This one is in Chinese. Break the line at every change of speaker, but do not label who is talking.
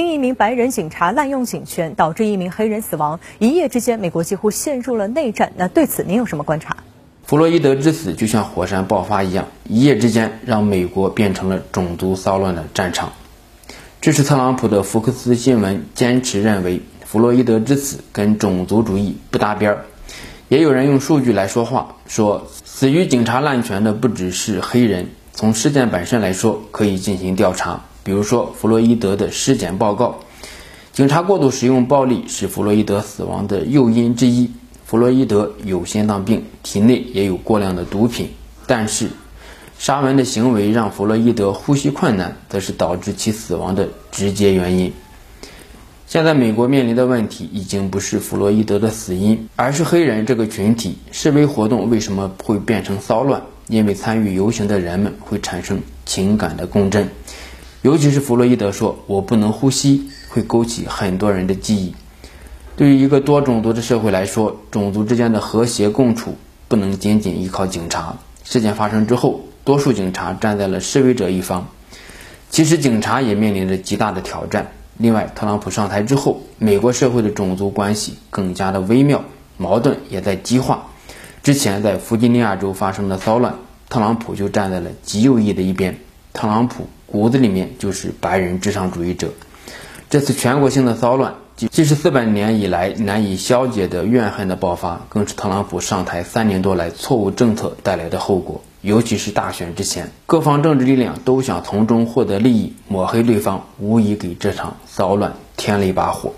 因一名白人警察滥用警权，导致一名黑人死亡，一夜之间，美国几乎陷入了内战。那对此您有什么观察？
弗洛伊德之死就像火山爆发一样，一夜之间让美国变成了种族骚乱的战场。支持特朗普的福克斯新闻坚持认为，弗洛伊德之死跟种族主义不搭边儿。也有人用数据来说话，说死于警察滥权的不只是黑人。从事件本身来说，可以进行调查。比如说，弗洛伊德的尸检报告，警察过度使用暴力是弗洛伊德死亡的诱因之一。弗洛伊德有心脏病，体内也有过量的毒品，但是沙文的行为让弗洛伊德呼吸困难，则是导致其死亡的直接原因。现在美国面临的问题已经不是弗洛伊德的死因，而是黑人这个群体示威活动为什么会变成骚乱？因为参与游行的人们会产生情感的共振。尤其是弗洛伊德说“我不能呼吸”，会勾起很多人的记忆。对于一个多种族的社会来说，种族之间的和谐共处不能仅仅依靠警察。事件发生之后，多数警察站在了示威者一方。其实，警察也面临着极大的挑战。另外，特朗普上台之后，美国社会的种族关系更加的微妙，矛盾也在激化。之前在弗吉尼亚州发生的骚乱，特朗普就站在了极右翼的一边。特朗普。骨子里面就是白人至上主义者。这次全国性的骚乱，既是四百年以来难以消解的怨恨的爆发，更是特朗普上台三年多来错误政策带来的后果。尤其是大选之前，各方政治力量都想从中获得利益，抹黑对方，无疑给这场骚乱添了一把火。